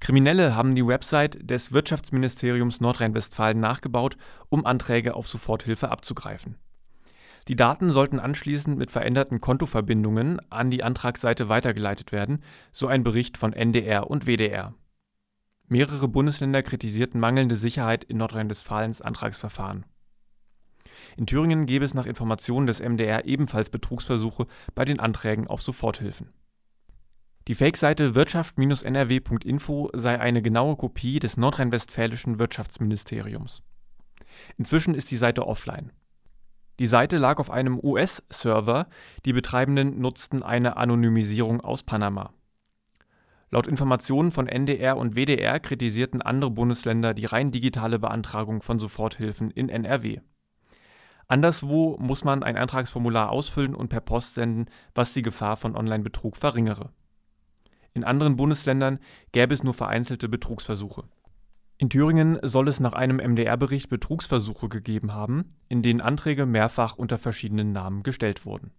Kriminelle haben die Website des Wirtschaftsministeriums Nordrhein-Westfalen nachgebaut, um Anträge auf Soforthilfe abzugreifen. Die Daten sollten anschließend mit veränderten Kontoverbindungen an die Antragsseite weitergeleitet werden, so ein Bericht von NDR und WDR. Mehrere Bundesländer kritisierten mangelnde Sicherheit in Nordrhein-Westfalens Antragsverfahren. In Thüringen gäbe es nach Informationen des MDR ebenfalls Betrugsversuche bei den Anträgen auf Soforthilfen. Die Fake-Seite wirtschaft-nrw.info sei eine genaue Kopie des nordrhein-westfälischen Wirtschaftsministeriums. Inzwischen ist die Seite offline. Die Seite lag auf einem US-Server, die Betreibenden nutzten eine Anonymisierung aus Panama. Laut Informationen von NDR und WDR kritisierten andere Bundesländer die rein digitale Beantragung von Soforthilfen in NRW. Anderswo muss man ein Antragsformular ausfüllen und per Post senden, was die Gefahr von Online-Betrug verringere. In anderen Bundesländern gäbe es nur vereinzelte Betrugsversuche. In Thüringen soll es nach einem MDR-Bericht Betrugsversuche gegeben haben, in denen Anträge mehrfach unter verschiedenen Namen gestellt wurden